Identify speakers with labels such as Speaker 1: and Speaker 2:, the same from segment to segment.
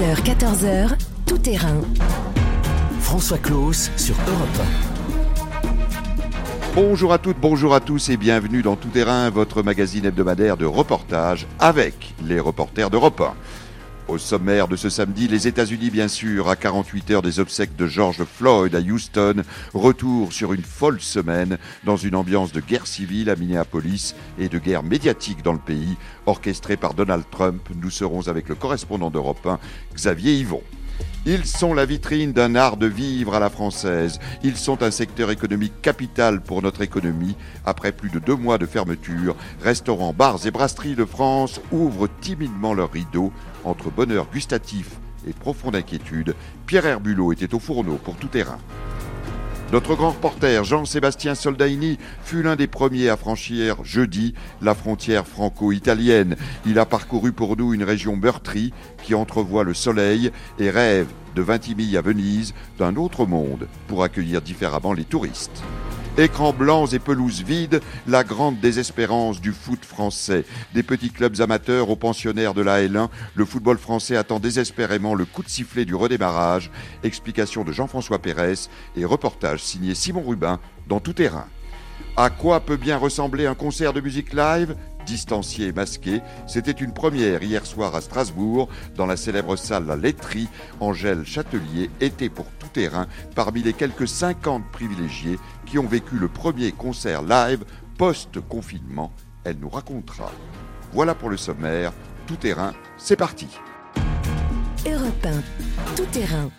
Speaker 1: 13h, 14h, tout terrain.
Speaker 2: François Claus sur Europe
Speaker 3: Bonjour à toutes, bonjour à tous et bienvenue dans Tout Terrain, votre magazine hebdomadaire de reportage avec les reporters d'Europe 1. Au sommaire de ce samedi, les États-Unis, bien sûr, à 48 heures des obsèques de George Floyd à Houston, retour sur une folle semaine dans une ambiance de guerre civile à Minneapolis et de guerre médiatique dans le pays, orchestrée par Donald Trump. Nous serons avec le correspondant d'Europe 1, Xavier Yvon. Ils sont la vitrine d'un art de vivre à la française. Ils sont un secteur économique capital pour notre économie. Après plus de deux mois de fermeture, restaurants, bars et brasseries de France ouvrent timidement leurs rideaux. Entre bonheur gustatif et profonde inquiétude, Pierre Herbulot était au fourneau pour tout terrain. Notre grand reporter Jean-Sébastien Soldaini fut l'un des premiers à franchir jeudi la frontière franco-italienne. Il a parcouru pour nous une région meurtrie qui entrevoit le soleil et rêve de Vintimille à Venise d'un autre monde pour accueillir différemment les touristes. Écrans blancs et pelouses vides, la grande désespérance du foot français. Des petits clubs amateurs aux pensionnaires de la L1, le football français attend désespérément le coup de sifflet du redémarrage. Explication de Jean-François Pérez et reportage signé Simon Rubin dans tout terrain. À quoi peut bien ressembler un concert de musique live? Distancié et masqué. C'était une première hier soir à Strasbourg, dans la célèbre salle La Laiterie. Angèle Châtelier était pour terrain parmi les quelques 50 privilégiés qui ont vécu le premier concert live post-confinement. Elle nous racontera. Voilà pour le sommaire. Tout terrain, c'est parti.
Speaker 1: Europe 1, tout terrain.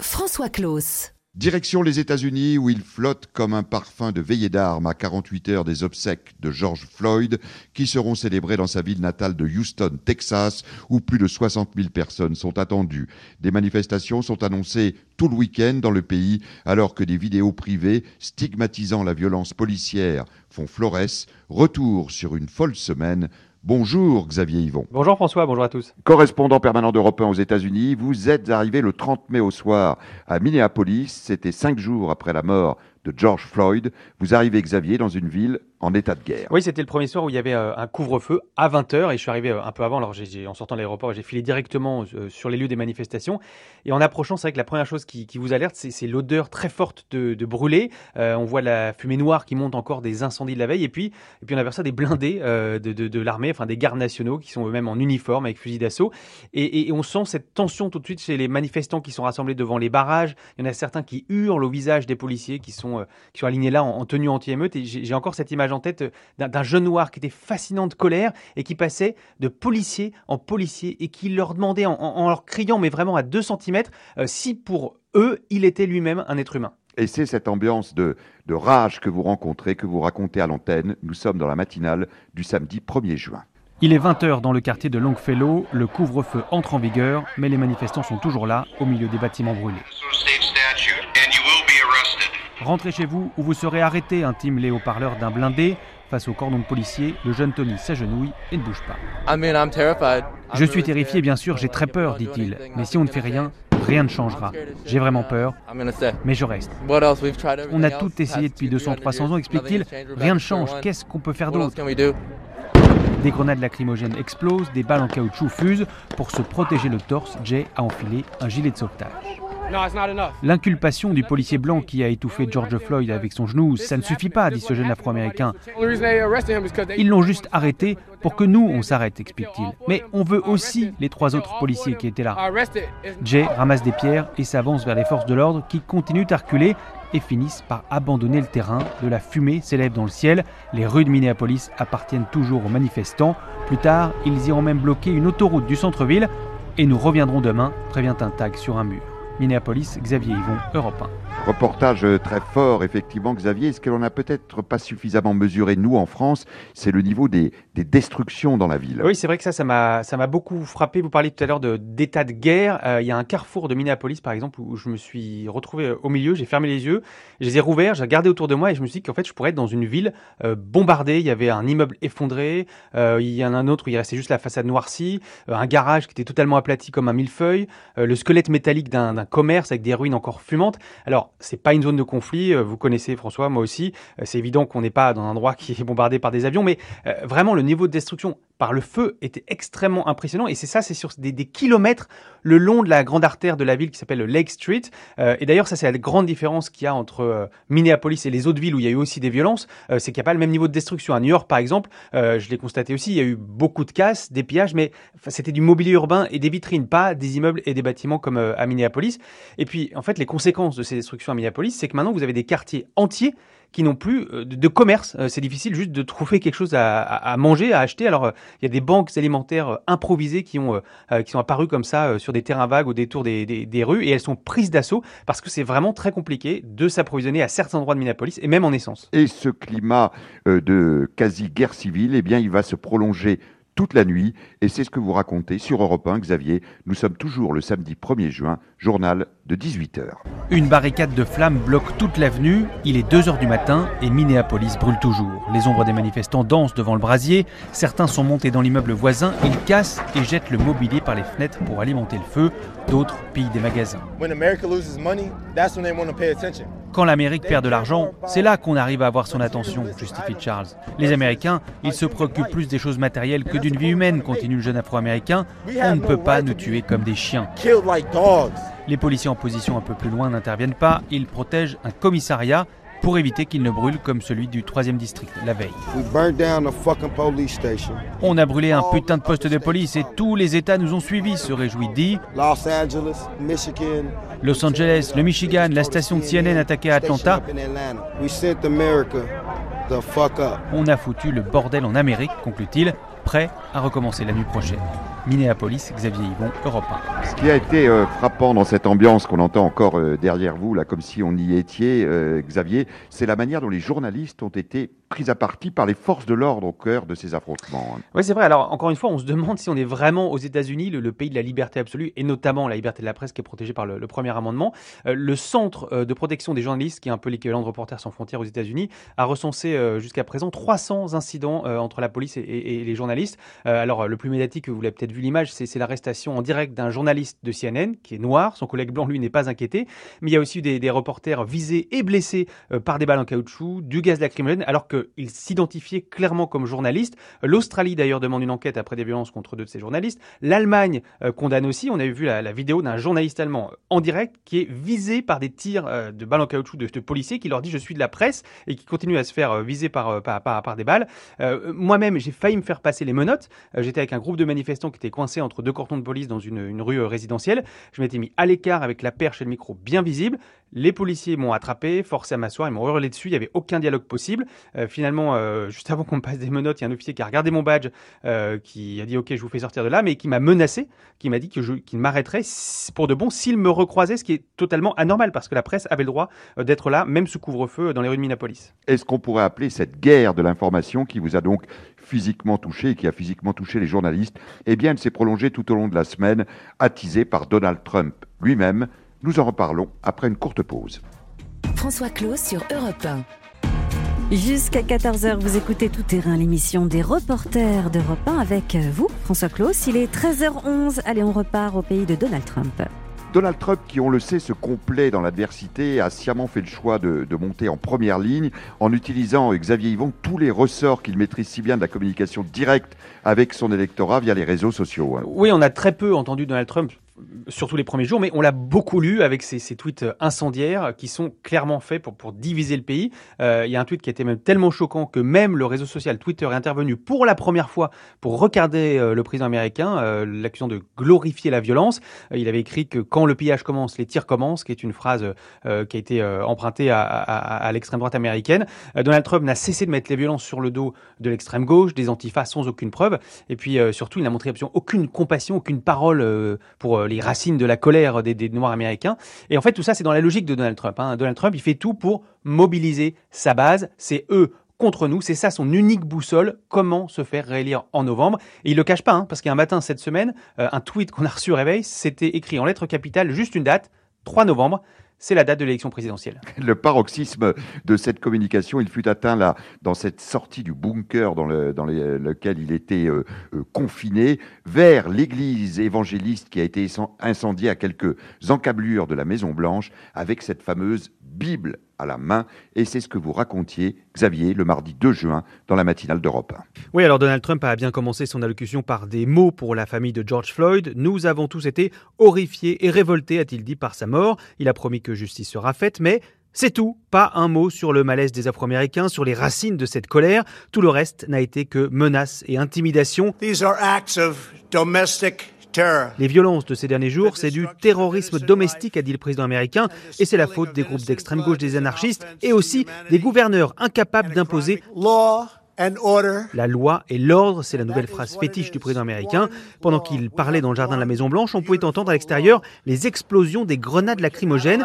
Speaker 1: François Claus.
Speaker 3: Direction les États-Unis où il flotte comme un parfum de veillée d'armes à 48 heures des obsèques de George Floyd qui seront célébrées dans sa ville natale de Houston, Texas, où plus de 60 000 personnes sont attendues. Des manifestations sont annoncées tout le week-end dans le pays alors que des vidéos privées stigmatisant la violence policière font florès. Retour sur une folle semaine Bonjour Xavier Yvon.
Speaker 4: Bonjour François, bonjour à tous.
Speaker 3: Correspondant permanent d'Europe 1 aux États-Unis, vous êtes arrivé le 30 mai au soir à Minneapolis. C'était cinq jours après la mort de George Floyd. Vous arrivez, Xavier, dans une ville en état de guerre.
Speaker 4: Oui, c'était le premier soir où il y avait euh, un couvre-feu à 20h et je suis arrivé euh, un peu avant. Alors, en sortant de l'aéroport, j'ai filé directement euh, sur les lieux des manifestations. Et en approchant, c'est vrai que la première chose qui, vous alerte, c'est, l'odeur très forte de, de brûlé. on voit la fumée noire qui monte encore des incendies de la veille. Et puis, et puis on aperçoit des blindés de, l'armée, enfin des gardes nationaux qui sont eux-mêmes en uniforme avec fusil d'assaut. Et, on sent cette tension tout de suite chez les manifestants qui sont rassemblés devant les barrages. Il y en a certains qui hurlent au visage des policiers qui sont, alignés là en, en tenue anti-émeute. Et j'ai encore cette image en tête d'un d'un jeune noir qui était fascinant de colère et qui passait de policier en policier et qui leur demandait en, leur criant, mais vraiment à 2 cm, euh, si pour eux, il était lui-même un être humain.
Speaker 3: Et c'est cette ambiance de, de rage que vous rencontrez, que vous racontez à l'antenne. Nous sommes dans la matinale du samedi 1er juin.
Speaker 5: Il est 20h dans le quartier de Longfellow, le couvre-feu entre en vigueur, mais les manifestants sont toujours là, au milieu des bâtiments brûlés. Rentrez chez vous ou vous serez arrêté, intime les haut-parleurs d'un blindé. Face au cordon de policiers, le jeune Tony s'agenouille et ne bouge pas. Je suis terrifié, bien sûr, j'ai très peur, dit-il. Mais si on ne fait rien, rien ne changera. J'ai vraiment peur, mais je reste. On a tout essayé depuis 200-300 ans, explique-t-il. Rien ne change. Qu'est-ce qu'on peut faire d'autre? des grenades lacrymogènes explosent, des balles en caoutchouc fusent. Pour se protéger le torse, Jay a enfilé un gilet de sauvetage. L'inculpation du policier blanc qui a étouffé George Floyd avec son genou, ça ne suffit pas, dit ce jeune afro-américain. Ils l'ont juste arrêté pour que nous, on s'arrête, explique-t-il. Mais on veut aussi les trois autres policiers qui étaient là. Jay ramasse des pierres et s'avance vers les forces de l'ordre qui continuent à reculer et finissent par abandonner le terrain. De la fumée s'élève dans le ciel. Les rues de Minneapolis appartiennent toujours aux manifestants. Plus tard, ils iront même bloquer une autoroute du centre-ville. Et nous reviendrons demain, prévient un tag sur un mur. Minneapolis, Xavier Yvon, Europe 1.
Speaker 3: Reportage très fort, effectivement, Xavier. Ce que l'on n'a peut-être pas suffisamment mesuré, nous, en France, c'est le niveau des, des, destructions dans la ville.
Speaker 4: Oui, c'est vrai que ça, ça m'a, beaucoup frappé. Vous parliez tout à l'heure d'état de guerre. Euh, il y a un carrefour de Minneapolis, par exemple, où je me suis retrouvé au milieu, j'ai fermé les yeux, je les ai rouverts, j'ai regardé autour de moi et je me suis dit qu'en fait, je pourrais être dans une ville euh, bombardée. Il y avait un immeuble effondré, euh, il y en a un autre où il restait juste la façade noircie, euh, un garage qui était totalement aplati comme un millefeuille, euh, le squelette métallique d'un commerce avec des ruines encore fumantes. Alors, c'est pas une zone de conflit. euh, Vous connaissez François, moi aussi. Euh, C'est évident qu'on n'est pas dans un endroit qui est bombardé par des avions, mais euh, vraiment le niveau de destruction par le feu était extrêmement impressionnant. Et c'est ça, c'est sur des, kilomètres le long de la grande artère de la ville qui s'appelle Lake Street. Euh, et d'ailleurs, ça, c'est la grande différence qu'il y a entre euh, Minneapolis et les autres villes où il y a eu aussi des violences. Euh, c'est qu'il n'y a pas le même niveau de destruction. À New York, par exemple, je l'ai constaté aussi, il y a eu beaucoup de casses, des pillages, mais c'était du mobilier urbain et des vitrines, pas des immeubles et des bâtiments comme à Minneapolis. Et puis, en fait, les conséquences de ces destructions à Minneapolis, c'est que maintenant, vous avez des quartiers entiers qui n'ont plus euh, de, commerce. Euh, c'est difficile juste de trouver quelque chose à, manger, à acheter. Alors, euh, il y a des banques alimentaires improvisées qui, ont, qui sont apparues comme ça sur des terrains vagues au détour des, des, rues et elles sont prises d'assaut parce que c'est vraiment très compliqué de s'approvisionner à certains endroits de Minneapolis et même en essence.
Speaker 3: Et ce climat de quasi-guerre civile, eh bien, il va se prolonger toute la nuit, et c'est ce que vous racontez sur Europe 1, Xavier. Nous sommes toujours le samedi 1er juin, journal de 18h.
Speaker 5: Une barricade de flammes bloque toute l'avenue, il est 2h du matin et Minneapolis brûle toujours. Les ombres des manifestants dansent devant le brasier, certains sont montés dans l'immeuble voisin, ils cassent et jettent le mobilier par les fenêtres pour alimenter le feu, d'autres pillent des magasins. Quand l'Amérique perd de l'argent, c'est là qu'on arrive à avoir son attention, justifie Charles. Les Américains, ils se préoccupent plus des choses matérielles que d'une vie humaine, continue le jeune Afro-Américain. On ne peut pas nous tuer comme des chiens. Les policiers en position un peu plus loin n'interviennent pas, ils protègent un commissariat pour éviter qu'il ne brûle comme celui du 3e district la veille. On a brûlé un putain de poste de police et tous les États nous ont suivis, se réjouit dit. Los Angeles, le Michigan, la station de CNN attaquée à Atlanta. On a foutu le bordel en Amérique, conclut-il, prêt à recommencer la nuit prochaine. Minneapolis, Xavier Yvon, Europe
Speaker 3: 1. Ce qui a été euh, frappant dans cette ambiance qu'on entend encore euh, derrière vous, là, comme si on y était, euh, Xavier, c'est la manière dont les journalistes ont été pris à partie par les forces de l'ordre au cœur de ces affrontements. Hein.
Speaker 4: Oui, c'est vrai. Alors, encore une fois, on se demande si on est vraiment aux États-Unis, le, pays de la liberté absolue, et notamment la liberté de la presse qui est protégée par le, premier amendement. le Centre de protection des journalistes, qui est un peu l'équivalent de Reporters sans frontières aux États-Unis, a recensé jusqu'à présent 300 incidents entre la police et, les journalistes. alors, le plus médiatique, vous l'avez peut-être vu, l'image, c'est l'arrestation en direct d'un journaliste de CNN qui est noir. Son collègue blanc, lui, n'est pas inquiété. Mais il y a aussi des, des reporters visés et blessés euh, par des balles en caoutchouc, du gaz lacrymogène, alors qu'ils s'identifiaient clairement comme journalistes. L'Australie, d'ailleurs, demande une enquête après des violences contre deux de ces journalistes. L'Allemagne euh, condamne aussi. On a vu la, vidéo d'un journaliste allemand euh, en direct qui est visé par des tirs de balles en caoutchouc de, de, policiers qui leur dit je suis de la presse et qui continue à se faire viser par, des balles. Moi-même, j'ai failli me faire passer les menottes. J'étais avec un groupe de manifestants qui étaient coincé entre deux cordons de police dans une, rue euh, résidentielle. Je m'étais mis à l'écart avec la perche et le micro bien visible. Les policiers m'ont attrapé, forcé à m'asseoir, ils m'ont hurlé dessus, il n'y avait aucun dialogue possible. Euh, finalement, euh, juste avant qu'on me passe des menottes, il y a un officier qui a regardé mon badge, qui a dit ok, je vous fais sortir de là, mais qui m'a menacé, qui m'a dit qu'il m'arrêterait pour de bon s'il me recroisait, ce qui est totalement anormal parce que la presse avait le droit d'être là, même sous couvre-feu dans les rues de Minneapolis.
Speaker 3: Est-ce qu'on pourrait appeler cette guerre de l'information qui vous a donc physiquement touché et qui a physiquement touché les journalistes, eh bien, elle s'est prolongée tout au long de la semaine, attisée par Donald Trump lui-même. Nous en reparlons après une courte pause.
Speaker 1: François Claus sur Europe 1. Jusqu'à 14h, vous écoutez Tout Terrain, l'émission des reporters d'Europe 1 avec vous, François Claus. Il est 13h11. Allez, on repart au pays de Donald Trump.
Speaker 3: Donald Trump, qui on le sait se complaît dans l'adversité, a sciemment fait le choix de, monter en première ligne en utilisant, Xavier Yvon, tous les ressorts qu'il maîtrise si bien de la communication directe avec son électorat via les réseaux sociaux.
Speaker 4: Hein. Oui, on a très peu entendu Donald Trump surtout les premiers jours, mais on l'a beaucoup lu avec ces, tweets incendiaires qui sont clairement faits pour, diviser le pays. Euh, il y a un tweet qui était même tellement choquant que même le réseau social Twitter est intervenu pour la première fois pour regarder euh, le président américain, euh, l'accusant de glorifier la violence. il avait écrit que quand le pillage commence, les tirs commencent, qui est une phrase qui a été empruntée à, à l'extrême droite américaine. Donald Trump n'a cessé de mettre les violences sur le dos de l'extrême gauche, des antifas sans aucune preuve. Et puis surtout, il n'a montré absolument aucune compassion, aucune parole pour les racines de la colère des, Noirs américains. Et en fait, tout ça, c'est dans la logique de Donald Trump. Hein. Donald Trump, il fait tout pour mobiliser sa base. C'est eux contre nous. C'est ça son unique boussole. Comment se faire réélire en novembre Et il le cache pas, hein, parce qu'un matin cette semaine, euh, un tweet qu'on a reçu au réveil, c'était écrit en lettres capitales, juste une date, 3 novembre c'est la date de l'élection présidentielle.
Speaker 3: Le paroxysme de cette communication, il fut atteint là, dans cette sortie du bunker dans, lequel il était euh, euh, confiné, vers l'église évangéliste qui a été incendiée à quelques encablures de la Maison Blanche, avec cette fameuse Bible à la main. Et c'est ce que vous racontiez, Xavier, le mardi 2 juin, dans la matinale d'Europe.
Speaker 5: Oui, alors Donald Trump a bien commencé son allocution par des mots pour la famille de George Floyd. Nous avons tous été horrifiés et révoltés, a-t-il dit, par sa mort. Il a promis que justice sera faite, mais c'est tout, pas un mot sur le malaise des Afro-Américains, sur les racines de cette colère. Tout le reste n'a été que menaces et intimidations. Les violences de ces derniers jours, c'est du terrorisme domestique, a dit le président américain, et c'est la faute des groupes d'extrême gauche, des anarchistes, et aussi des gouverneurs incapables d'imposer la loi et l'ordre, c'est la nouvelle phrase fétiche du président américain. Pendant qu'il parlait dans le jardin de la Maison Blanche, on pouvait entendre à l'extérieur les explosions des grenades lacrymogènes.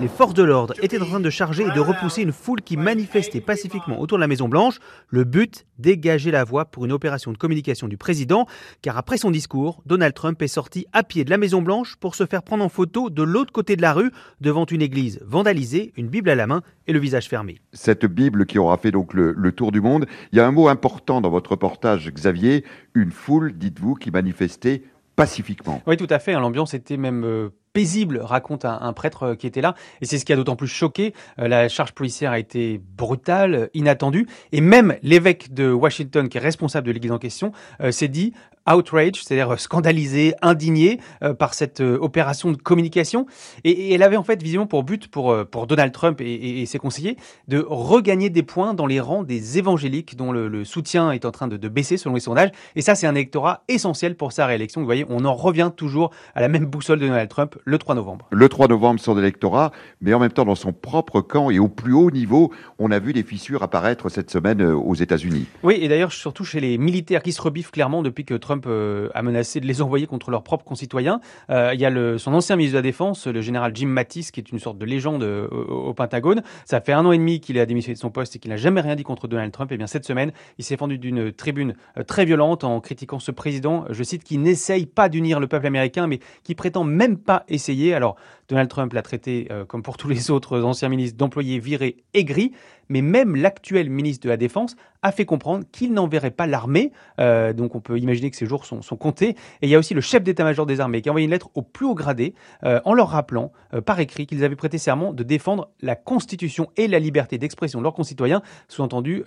Speaker 5: Les forces de l'ordre étaient en train de charger et de repousser une foule qui manifestait pacifiquement autour de la Maison Blanche. Le but, dégager la voie pour une opération de communication du président, car après son discours, Donald Trump est sorti à pied de la Maison Blanche pour se faire prendre en photo de l'autre côté de la rue, devant une église vandalisée, une Bible à la main et le visage fermé
Speaker 3: cette Bible qui aura fait donc le, tour du monde. Il y a un mot important dans votre reportage, Xavier, une foule, dites-vous, qui manifestait pacifiquement.
Speaker 4: Oui, tout à fait. Hein. L'ambiance était même euh, paisible, raconte un, prêtre euh, qui était là. Et c'est ce qui a d'autant plus choqué. Euh, la charge policière a été brutale, inattendue. Et même l'évêque de Washington, qui est responsable de l'église en question, s'est dit outrage, c'est-à-dire scandalisé, indigné par cette opération de communication. Et, elle avait en fait visiblement pour but, pour, pour Donald Trump et, ses conseillers, de regagner des points dans les rangs des évangéliques dont le, soutien est en train de, de, baisser selon les sondages. Et ça, c'est un électorat essentiel pour sa réélection. Vous voyez, on en revient toujours à la même boussole de Donald Trump le 3 novembre.
Speaker 3: Le 3 novembre, son électorat, mais en même temps, dans son propre camp et au plus haut niveau, on a vu des fissures apparaître cette semaine euh, aux États-Unis.
Speaker 4: Oui, et d'ailleurs, surtout chez les militaires qui se rebiffent clairement depuis que Trump euh, a menacé de les envoyer contre leurs propres concitoyens. Euh, il y a son ancien ministre de la Défense, le général Jim Mattis, qui est une sorte de légende au, Pentagone. Ça fait un an et demi qu'il a démissionné de son poste et qu'il n'a jamais rien dit contre Donald Trump. Et bien cette semaine, il s'est fendu d'une tribune très violente en critiquant ce président, je cite, qui n'essaye pas d'unir le peuple américain, mais qui prétend même pas essayer. Alors, Donald Trump l'a traité, euh, comme pour tous les autres anciens ministres, d'employés virés aigris, mais même l'actuel ministre de la Défense a fait comprendre qu'il n'enverrait pas l'armée. Euh, donc on peut imaginer que ces jours sont, comptés. Et il y a aussi le chef d'état-major des armées qui a envoyé une lettre au plus haut gradé euh, en leur rappelant par écrit qu'ils avaient prêté serment de défendre la Constitution et la liberté d'expression de leurs concitoyens, sous-entendu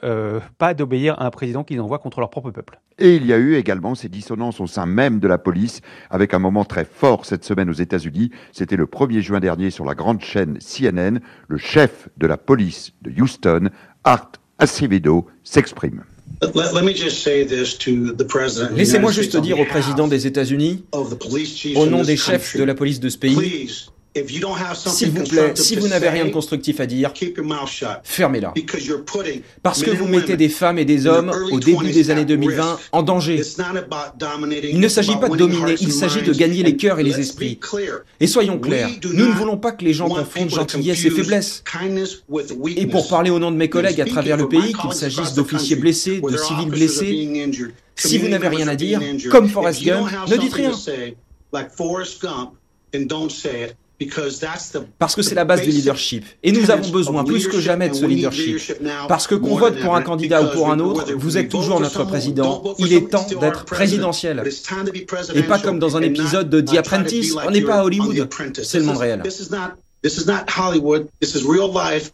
Speaker 4: pas d'obéir à un président qu'ils envoient contre leur propre peuple.
Speaker 3: Et il y a eu également ces dissonances au sein même de la police, avec un moment très fort cette semaine aux États-Unis. C'était le 1er juin dernier sur la grande chaîne CNN. Le chef de la police de Houston, Art Acevedo, s'exprime.
Speaker 6: Laissez-moi juste dire au président des États-Unis, au nom des chefs de la police de ce pays, s'il vous plaît, si vous n'avez rien de constructif à dire, fermez-la. Parce que vous mettez des femmes et des hommes au début des années 2020 en danger. Il ne s'agit pas de dominer, il s'agit de gagner les cœurs et les esprits. Et soyons clairs, nous ne voulons pas que les gens confondent gentillesse et faiblesse. Et pour parler au nom de mes collègues à travers le pays, qu'il s'agisse d'officiers blessés, de civils blessés, si vous n'avez rien à dire, comme Forrest Gump, ne dites rien. Parce que c'est la base du leadership. Et nous avons besoin plus que jamais de ce leadership. Parce que qu'on vote pour un candidat ou pour un autre, vous êtes toujours notre président. Il est temps d'être présidentiel. Et pas comme dans un épisode de The Apprentice, on n'est pas à Hollywood, c'est le monde réel.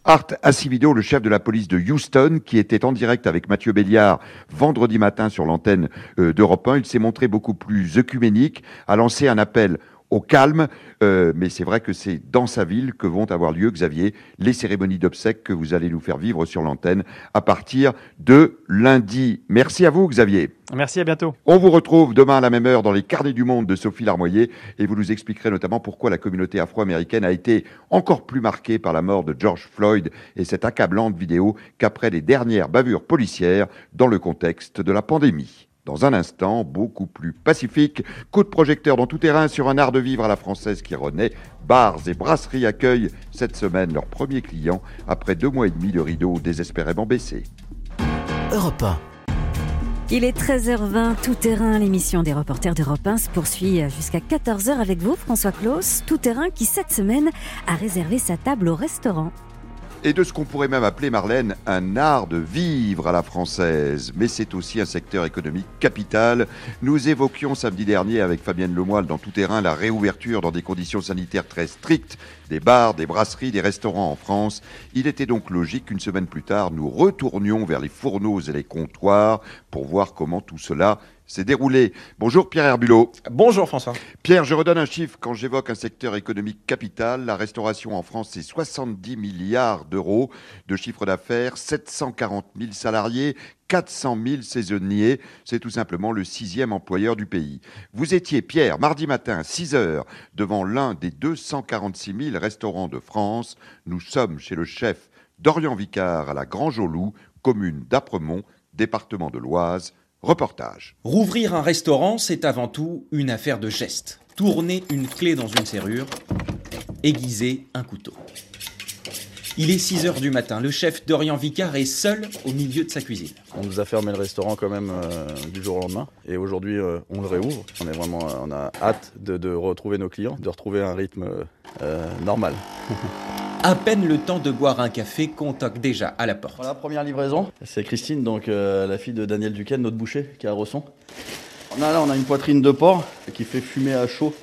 Speaker 3: Art Acivido, le chef de la police de Houston, qui était en direct avec Mathieu Béliard vendredi matin sur l'antenne euh, d'Europe 1, il s'est montré beaucoup plus œcuménique, a lancé un appel au calme. Euh, mais c'est vrai que c'est dans sa ville que vont avoir lieu, Xavier, les cérémonies d'obsèques que vous allez nous faire vivre sur l'antenne à partir de lundi. Merci à vous, Xavier.
Speaker 4: Merci, à bientôt.
Speaker 3: On vous retrouve demain à la même heure dans les carnets du monde de Sophie Larmoyer et vous nous expliquerez notamment pourquoi la communauté afro-américaine a été encore plus marquée par la mort de George Floyd et cette accablante vidéo qu'après les dernières bavures policières dans le contexte de la pandémie. Dans un instant, beaucoup plus pacifique, coup de projecteur dans tout terrain sur un art de vivre à la française qui renaît. Bars et brasseries accueillent cette semaine leurs premiers clients après deux mois et demi de rideaux désespérément baissés.
Speaker 1: Europe 1. Il est 13h20, Tout Terrain, l'émission des reporters d'Europe 1 se poursuit jusqu'à 14h avec vous, François Claus. Tout Terrain qui, cette semaine, a réservé sa table au restaurant.
Speaker 3: Et de ce qu'on pourrait même appeler, Marlène, un art de vivre à la française. Mais c'est aussi un secteur économique capital. Nous évoquions samedi dernier avec Fabienne Lemoyle dans Tout Terrain la réouverture dans des conditions sanitaires très strictes des bars, des brasseries, des restaurants en France. Il était donc logique qu'une semaine plus tard, nous retournions vers les fourneaux et les comptoirs pour voir comment tout cela s'est déroulé. Bonjour Pierre Herbulot.
Speaker 7: Bonjour François.
Speaker 3: Pierre, je redonne un chiffre quand j'évoque un secteur économique capital. La restauration en France, c'est 70 milliards d'euros de chiffre d'affaires, 740 000 salariés, 400 000 saisonniers. C'est tout simplement le sixième employeur du pays. Vous étiez, Pierre, mardi matin, 6 heures, devant l'un des 246 000 restaurants de France. Nous sommes chez le chef Dorian Vicard à la Loup, commune d'Apremont, département de l'Oise. Reportage.
Speaker 6: Rouvrir un restaurant, c'est avant tout une affaire de geste. Tourner une clé dans une serrure, aiguiser un couteau. Il est 6 heures du matin. Le chef Dorian Vicard est seul au milieu de sa cuisine.
Speaker 8: On nous a fermé le restaurant quand même euh, du jour au lendemain. Et aujourd'hui, euh, on le réouvre. On, est vraiment, on a hâte de, retrouver nos clients, de retrouver un rythme euh, normal.
Speaker 6: À peine le temps de boire un café qu'on toque déjà à la porte.
Speaker 8: Voilà, première livraison. C'est Christine, donc la fille de Daniel Duquesne, notre boucher, qui est à Rosson. Là, on a une poitrine de porc qui fait fumer à chaud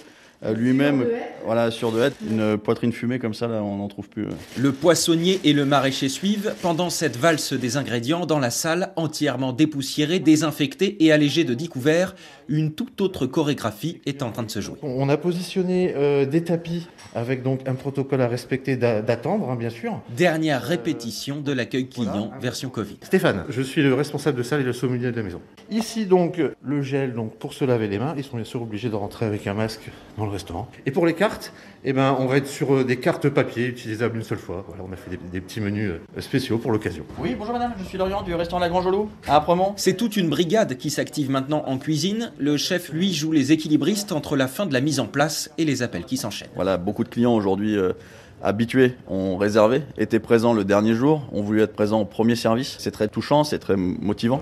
Speaker 8: euh, lui-même, voilà, sur de une poitrine fumée comme ça, là, on n'en trouve plus.
Speaker 6: Le poissonnier et le maraîcher suivent pendant cette valse des ingrédients dans la salle entièrement dépoussiérée, désinfectée et allégée de 10 couverts. Une toute autre chorégraphie est en train de se jouer.
Speaker 9: On a positionné euh, des tapis avec donc un protocole à respecter d'attendre, hein, bien sûr.
Speaker 6: Dernière répétition de l'accueil client version Covid.
Speaker 9: Stéphane, je suis le responsable de salle et le sommelier de la maison. Ici donc le gel donc pour se laver les mains. Ils sont bien sûr obligés de rentrer avec un masque dans le restaurant. Et pour les cartes, eh ben, on va être sur euh, des cartes papier utilisables une seule fois. Voilà, on a fait des, petits menus euh, spéciaux pour l'occasion.
Speaker 10: Oui, bonjour madame, je suis Lorient du restaurant La Grange Loup à Apremont.
Speaker 6: C'est toute une brigade qui s'active maintenant en cuisine. Le chef, lui, joue les équilibristes entre la fin de la mise en place et les appels qui s'enchaînent.
Speaker 8: Voilà, beaucoup de clients aujourd'hui. Euh, habitués ont réservé, étaient présents le dernier jour, ont voulu être présents au premier service. C'est très touchant, c'est très motivant.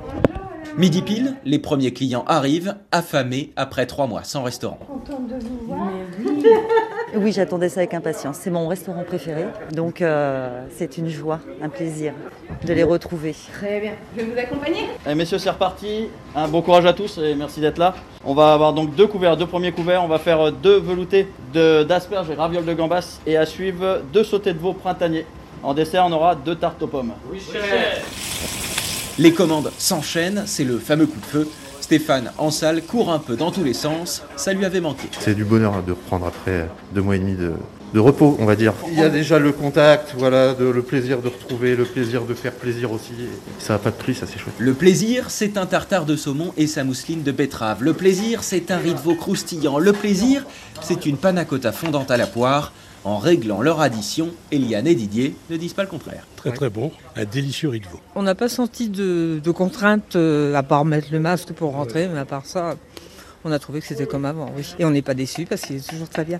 Speaker 6: Midi pile, les premiers clients arrivent, affamés après trois mois sans restaurant.
Speaker 11: Contente de vous voir.
Speaker 12: Oui, j'attendais ça avec impatience. C'est mon restaurant préféré, donc euh, c'est une joie, un plaisir de les retrouver.
Speaker 11: Très bien. Je vais vous accompagner.
Speaker 10: Messieurs, c'est reparti. Un bon courage à tous et merci d'être là. On va avoir donc deux couverts, deux premiers couverts. On va faire deux veloutés d'asperges et ravioles de gambas et à suivre deux sautés de veau printaniers. En dessert, on aura deux tartes aux pommes.
Speaker 6: Oui, chef. Les commandes s'enchaînent, c'est le fameux coup de feu. Stéphane, en salle, court un peu dans tous les sens. Ça lui avait manqué.
Speaker 9: C'est du bonheur de reprendre après deux mois et demi de, repos, on va dire. Il y a déjà le contact, voilà, de, le plaisir de retrouver, le plaisir de faire plaisir aussi. Ça n'a pas de prix, ça c'est chouette.
Speaker 6: Le plaisir, c'est un tartare de saumon et sa mousseline de betterave. Le plaisir, c'est un riz de veau croustillant. Le plaisir, c'est une panna cotta fondante à la poire. En réglant leur addition, Eliane et Didier ne disent pas le contraire.
Speaker 13: Très très bon, un délicieux riz de veau.
Speaker 14: On n'a pas senti de, de contraintes euh, à part mettre le masque pour rentrer, mais à part ça, on a trouvé que c'était comme avant, oui. Et on n'est pas déçus parce qu'il est toujours très bien.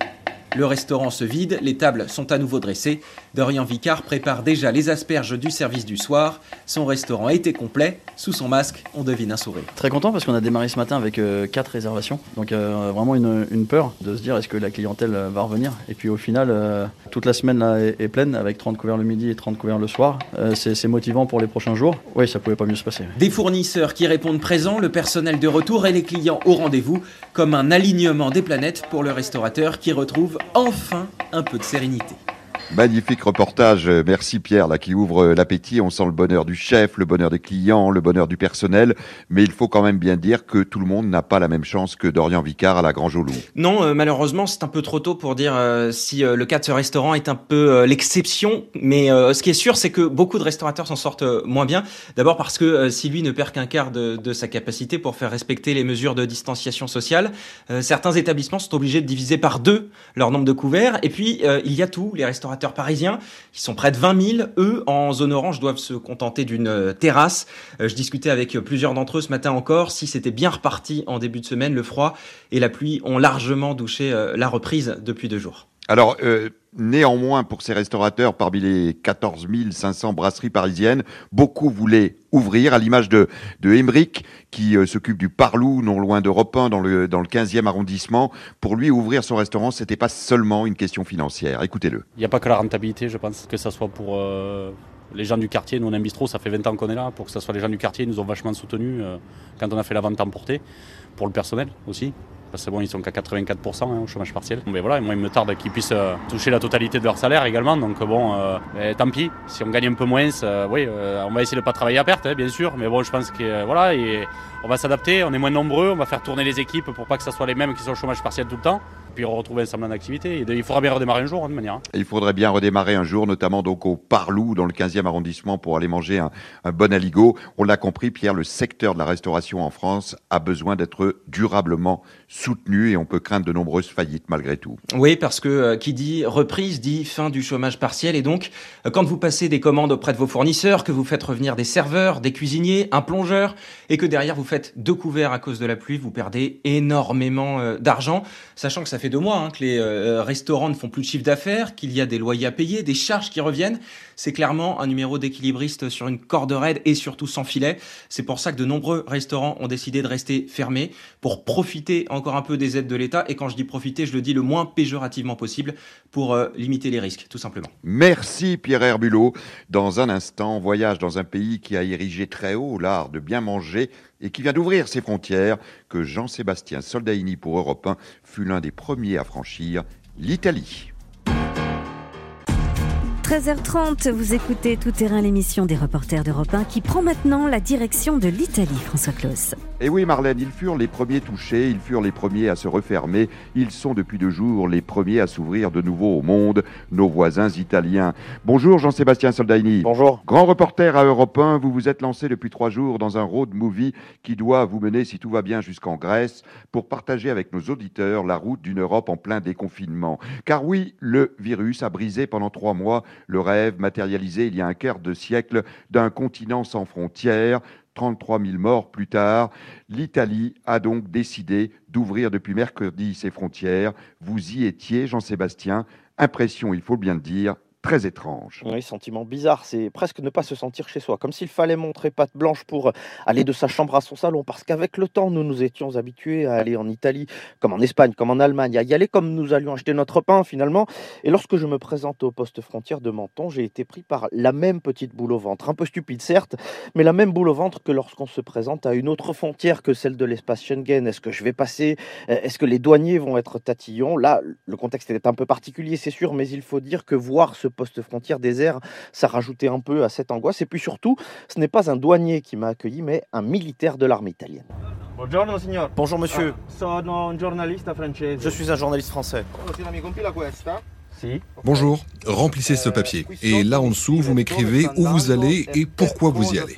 Speaker 6: Le restaurant se vide, les tables sont à nouveau dressées. Dorian Vicard prépare déjà les asperges du service du soir. Son restaurant était complet. Sous son masque, on devine un sourire.
Speaker 8: Très content parce qu'on a démarré ce matin avec 4 euh, réservations. Donc euh, vraiment une, peur de se dire est-ce que la clientèle euh, va revenir? Et puis au final, toute la semaine là, est, pleine avec 30 couverts le midi et 30 couverts le soir. c'est motivant pour les prochains jours. Oui, ça pouvait pas mieux se passer.
Speaker 6: Des fournisseurs qui répondent présents, le personnel de retour et les clients au rendez-vous, comme un alignement des planètes pour le restaurateur qui retrouve enfin un peu de sérénité.
Speaker 3: Magnifique reportage, merci Pierre, là qui ouvre l'appétit. On sent le bonheur du chef, le bonheur des clients, le bonheur du personnel, mais il faut quand même bien dire que tout le monde n'a pas la même chance que Dorian Vicard à la Grange au Loup.
Speaker 7: Non, euh, malheureusement, c'est un peu trop tôt pour dire euh, si euh, le cas de ce restaurant est un peu l'exception. Mais ce qui est sûr, c'est que beaucoup de restaurateurs s'en sortent moins bien. D'abord parce que si lui ne perd qu'un quart de, de, sa capacité pour faire respecter les mesures de distanciation sociale, certains établissements sont obligés de diviser par deux leur nombre de couverts. Et puis il y a tout, les restaurateurs parisiens, qui sont près de 20 000, eux, en zone orange, doivent se contenter d'une euh, terrasse. Euh, je discutais avec plusieurs d'entre eux ce matin encore. Si c'était bien reparti en début de semaine, le froid et la pluie ont largement douché euh, la reprise depuis deux jours.
Speaker 3: Alors, euh, néanmoins, pour ces restaurateurs, parmi les 14 500 brasseries parisiennes, beaucoup voulaient ouvrir, à l'image de, de Emmerich, qui euh, s'occupe du Parlou, non loin d'Europe 1, dans le, dans le 15e arrondissement. Pour lui, ouvrir son restaurant, c'était pas seulement une question financière. Écoutez-le.
Speaker 15: Il n'y a pas que la rentabilité, je pense, que ça soit pour euh, les gens du quartier. Nous, on a un bistrot, ça fait 20 ans qu'on est là. Pour que ce soit les gens du quartier, ils nous ont vachement soutenus quand on a fait la vente emportée. Pour le personnel aussi. Parce que bon, ils sont qu'à 84% hein, au chômage partiel. Mais voilà, moi, il me tarde qu'ils puissent euh, toucher la totalité de leur salaire également. Donc bon, euh, tant pis. Si on gagne un peu moins, euh, oui, on va essayer de ne pas travailler à perte, hein, bien sûr. Mais bon, je pense que voilà, et on va s'adapter. On est moins nombreux. On va faire tourner les équipes pour pas que ce soit les mêmes qui sont au chômage partiel tout le temps puis retrouver un semblant d'activité. Il faudra bien redémarrer un jour, hein, de manière. Hein.
Speaker 3: Il faudrait bien redémarrer un jour, notamment donc au Parlou, dans le 15e arrondissement, pour aller manger un, un bon aligot. On l'a compris, Pierre, le secteur de la restauration en France a besoin d'être durablement soutenu et on peut craindre de nombreuses faillites malgré tout.
Speaker 7: Oui, parce que euh, qui dit reprise dit fin du chômage partiel et donc euh, quand vous passez des commandes auprès de vos fournisseurs, que vous faites revenir des serveurs, des cuisiniers, un plongeur et que derrière vous faites deux couverts à cause de la pluie, vous perdez énormément euh, d'argent, sachant que ça fait deux mois hein, que les restaurants ne font plus de chiffre d'affaires, qu'il y a des loyers à payer, des charges qui reviennent. C'est clairement un numéro d'équilibriste sur une corde raide et surtout sans filet. C'est pour ça que de nombreux restaurants ont décidé de rester fermés pour profiter en encore un peu des aides de l'État. Et quand je dis profiter, je le dis le moins péjorativement possible pour euh, limiter les risques, tout simplement.
Speaker 3: Merci Pierre Herbulot. Dans un instant, voyage dans un pays qui a érigé très haut l'art de bien manger et qui vient d'ouvrir ses frontières, que Jean-Sébastien Soldaini pour Europe 1 fut l'un des premiers à franchir, l'Italie.
Speaker 1: 13h30, vous écoutez Tout Terrain, l'émission des reporters d'Europe 1 qui prend maintenant la direction de l'Italie, François Claus.
Speaker 3: Et oui, Marlène, ils furent les premiers touchés, ils furent les premiers à se refermer, ils sont depuis deux jours les premiers à s'ouvrir de nouveau au monde, nos voisins italiens. Bonjour Jean-Sébastien Soldaini.
Speaker 16: Bonjour.
Speaker 3: Grand reporter à Europe 1, vous vous êtes lancé depuis trois jours dans un road movie qui doit vous mener, si tout va bien, jusqu'en Grèce pour partager avec nos auditeurs la route d'une Europe en plein déconfinement. Car oui, le virus a brisé pendant trois mois le rêve matérialisé il y a un quart de siècle d'un continent sans frontières. 33 000 morts plus tard, l'Italie a donc décidé d'ouvrir depuis mercredi ses frontières. Vous y étiez, Jean-Sébastien. Impression, il faut bien le dire, très étrange.
Speaker 16: Oui, sentiment bizarre, c'est presque ne pas se sentir chez soi, comme s'il fallait montrer patte blanche pour aller de sa chambre à son salon, parce qu'avec le temps, nous nous étions habitués à aller en Italie, comme en Espagne, comme en Allemagne, à y aller comme nous allions acheter notre pain finalement. Et lorsque je me présente au poste frontière de Menton, j'ai été pris par la même petite boule au ventre, un peu stupide certes, mais la même boule au ventre que lorsqu'on se présente à une autre frontière que celle de l'espace Schengen. Est-ce que je vais passer? Est-ce que les douaniers vont être tatillons? Là, le contexte est un peu particulier, c'est sûr, mais il faut dire que voir ce poste frontière désert, ça rajoutait un peu à cette angoisse. Et puis surtout, ce n'est pas un douanier qui m'a accueilli, mais un militaire de l'armée italienne. Bonjour monsieur.
Speaker 17: Ah,
Speaker 16: Je suis un journaliste français.
Speaker 17: Bonjour, remplissez ce papier. Et là en dessous, vous m'écrivez où vous allez et pourquoi vous y allez.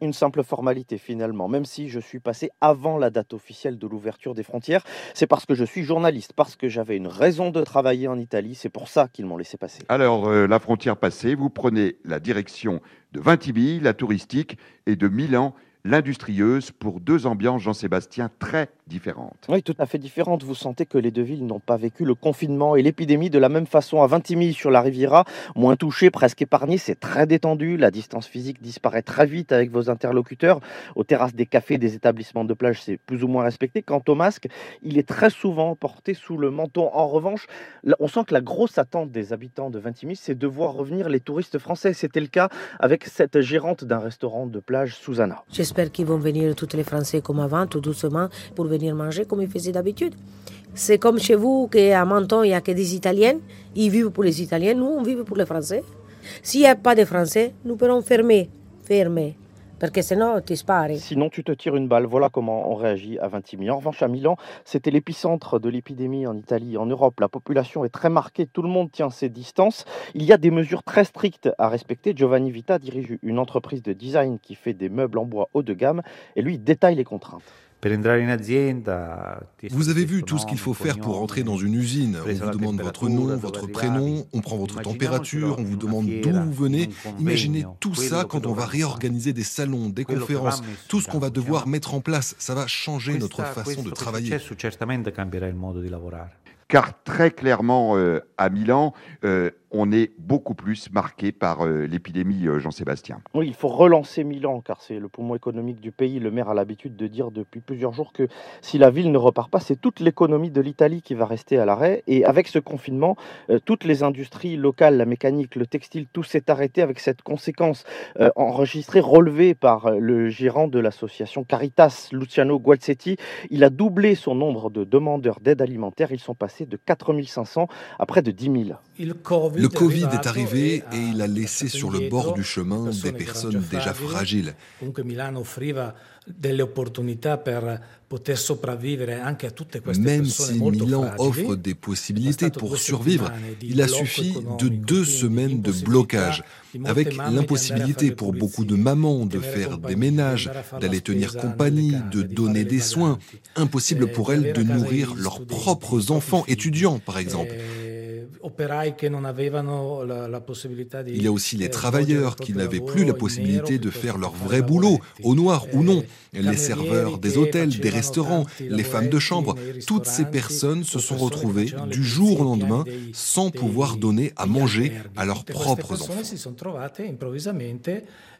Speaker 16: Une simple formalité finalement, même si je suis passé avant la date officielle de l'ouverture des frontières, c'est parce que je suis journaliste, parce que j'avais une raison de travailler en Italie, c'est pour ça qu'ils m'ont laissé passer.
Speaker 3: Alors, euh, la frontière passée, vous prenez la direction de Vintimille, la touristique, et de Milan, l'industrieuse pour deux ambiances, Jean-Sébastien, très différentes.
Speaker 16: Oui, tout à fait différentes. Vous sentez que les deux villes n'ont pas vécu le confinement et l'épidémie de la même façon. À Vintimille, sur la Riviera, moins touché, presque épargné, c'est très détendu. La distance physique disparaît très vite avec vos interlocuteurs. Aux terrasses des cafés, des établissements de plage, c'est plus ou moins respecté. Quant au masque, il est très souvent porté sous le menton. En revanche, on sent que la grosse attente des habitants de Vintimille, c'est de voir revenir les touristes français. C'était le cas avec cette gérante d'un restaurant de plage, Susanna.
Speaker 18: J'espère qu'ils vont venir tous les Français comme avant, tout doucement, pour venir manger comme ils faisaient d'habitude. C'est comme chez vous qu'à Menton, il n'y a que des Italiens. Ils vivent pour les Italiens, nous, on vit pour les Français. S'il n'y a pas de Français, nous pourrons fermer, fermer que sinon tu
Speaker 16: Sinon tu te tires une balle. Voilà comment on réagit à Vintimille. En revanche, à Milan, c'était l'épicentre de l'épidémie en Italie, en Europe. La population est très marquée, tout le monde tient ses distances. Il y a des mesures très strictes à respecter. Giovanni Vita dirige une entreprise de design qui fait des meubles en bois haut de gamme et lui détaille les contraintes.
Speaker 17: Vous avez vu tout ce qu'il faut faire pour entrer dans une usine. On vous demande votre nom, votre prénom, on prend votre température, on vous demande d'où vous venez. Imaginez tout ça quand on va réorganiser des salons, des conférences, tout ce qu'on va devoir mettre en place. Ça va changer notre façon de travailler.
Speaker 3: car très clairement à Milan, on est beaucoup plus marqué par euh, l'épidémie, euh, Jean-Sébastien.
Speaker 16: Oui, il faut relancer Milan, car c'est le poumon économique du pays. Le maire a l'habitude de dire depuis plusieurs jours que si la ville ne repart pas, c'est toute l'économie de l'Italie qui va rester à l'arrêt. Et avec ce confinement, euh, toutes les industries locales, la mécanique, le textile, tout s'est arrêté avec cette conséquence enregistrée, relevée par le gérant de l'association Caritas, Luciano Gualzetti. Il a doublé son nombre de demandeurs d'aide alimentaire. Ils sont passés de 4500 à près de 10 000.
Speaker 17: Le Covid est arrivé et il a laissé sur le bord du chemin des personnes déjà fragiles. Même si Milan offre des possibilités pour survivre, il a suffi de deux semaines de blocage, avec l'impossibilité pour beaucoup de mamans de faire des ménages, d'aller tenir compagnie, de donner des soins, impossible pour elles de nourrir leurs propres enfants étudiants, par exemple. Il y a aussi les travailleurs qui n'avaient plus la possibilité de faire leur vrai boulot, au noir ou non. Les serveurs des hôtels, des restaurants, les femmes de chambre, toutes ces personnes se sont retrouvées du jour au lendemain sans pouvoir donner à manger à leurs propres enfants.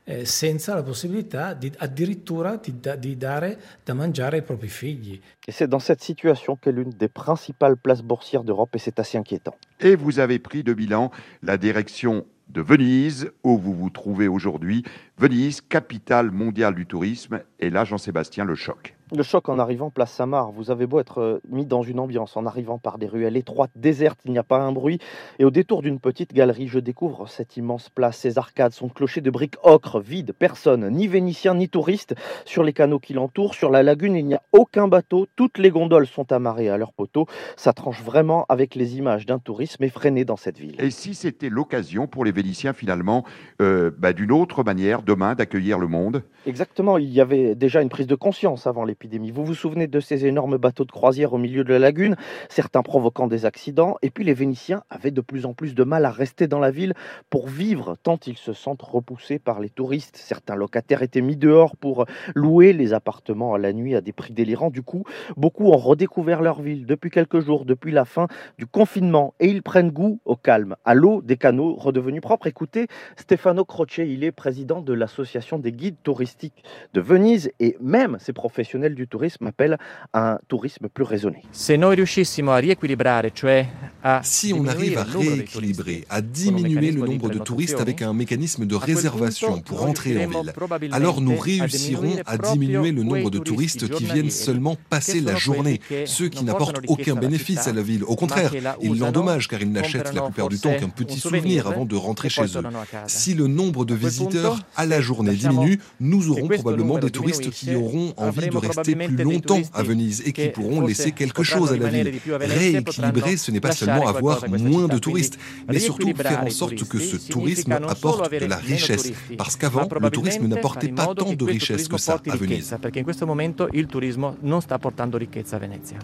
Speaker 16: Eh, senza la possibilità di, addirittura di, di dare da mangiare ai propri figli. Et c'est dans cette situation qu'est l'une des principales places boursières d'Europe et c'est assez inquiétant.
Speaker 3: Et vous avez pris de bilan la direction de Venise, où vous vous trouvez aujourd'hui. Venise, capitale mondiale du tourisme. Et là, Jean-Sébastien, le choc.
Speaker 16: Le choc en arrivant place Samar, vous avez beau être euh, mis dans une ambiance en arrivant par des ruelles étroites, désertes, il n'y a pas un bruit. Et au détour d'une petite galerie, je découvre cette immense place, ses arcades, son clocher de briques ocre, vide, personne, ni vénitien ni touriste. Sur les canaux qui l'entourent, sur la lagune, il n'y a aucun bateau, toutes les gondoles sont amarrées à leurs poteaux. Ça tranche vraiment avec les images d'un tourisme effréné dans cette ville.
Speaker 3: Et si c'était l'occasion pour les Vénitiens finalement euh, bah, d'une autre manière demain d'accueillir le monde
Speaker 16: Exactement, il y avait déjà une prise de conscience avant les vous vous souvenez de ces énormes bateaux de croisière au milieu de la lagune, certains provoquant des accidents, et puis les Vénitiens avaient de plus en plus de mal à rester dans la ville pour vivre, tant ils se sentent repoussés par les touristes. Certains locataires étaient mis dehors pour louer les appartements à la nuit à des prix délirants. Du coup, beaucoup ont redécouvert leur ville depuis quelques jours, depuis la fin du confinement, et ils prennent goût au calme, à l'eau des canaux redevenus propres. Écoutez, Stefano Croce, il est président de l'association des guides touristiques de Venise, et même ces professionnels du tourisme appelle un tourisme plus raisonné.
Speaker 17: Si on arrive à rééquilibrer, à diminuer le nombre de touristes avec un mécanisme de réservation pour entrer en ville, alors nous réussirons à diminuer le nombre de touristes qui viennent seulement passer la journée, ceux qui n'apportent aucun bénéfice à la ville. Au contraire, ils l'endommagent car ils n'achètent la plupart du temps qu'un petit souvenir avant de rentrer chez eux. Si le nombre de visiteurs à la journée diminue, nous aurons probablement des touristes qui auront envie de rester plus longtemps à Venise et qui pourront laisser quelque chose à la ville. Rééquilibrer, ce n'est pas seulement avoir moins de touristes, mais surtout faire en sorte que ce tourisme apporte de la richesse. Parce qu'avant, le tourisme n'apportait pas tant de richesse que ça à Venise.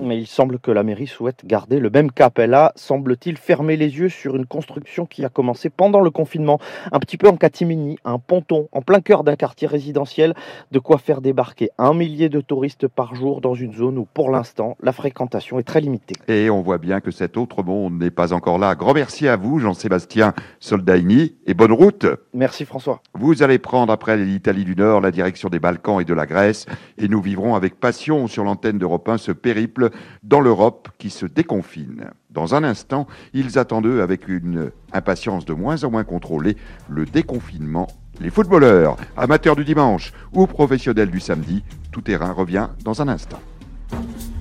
Speaker 16: Mais il semble que la mairie souhaite garder le même cap. Elle a, semble-t-il, fermé les yeux sur une construction qui a commencé pendant le confinement, un petit peu en catimini, un ponton en plein cœur d'un quartier résidentiel, de quoi faire débarquer un millier de touristes par jour dans une zone où, pour l'instant, la fréquentation est très limitée.
Speaker 3: Et on voit bien que cet autre monde n'est pas encore là. Grand merci à vous, Jean-Sébastien Soldaini, et bonne route.
Speaker 16: Merci François.
Speaker 3: Vous allez prendre après l'Italie du Nord la direction des Balkans et de la Grèce, et nous vivrons avec passion sur l'antenne d'Europe 1 ce périple dans l'Europe qui se déconfine. Dans un instant, ils attendent eux avec une impatience de moins en moins contrôlée le déconfinement les footballeurs, amateurs du dimanche ou professionnels du samedi, tout terrain revient dans un instant.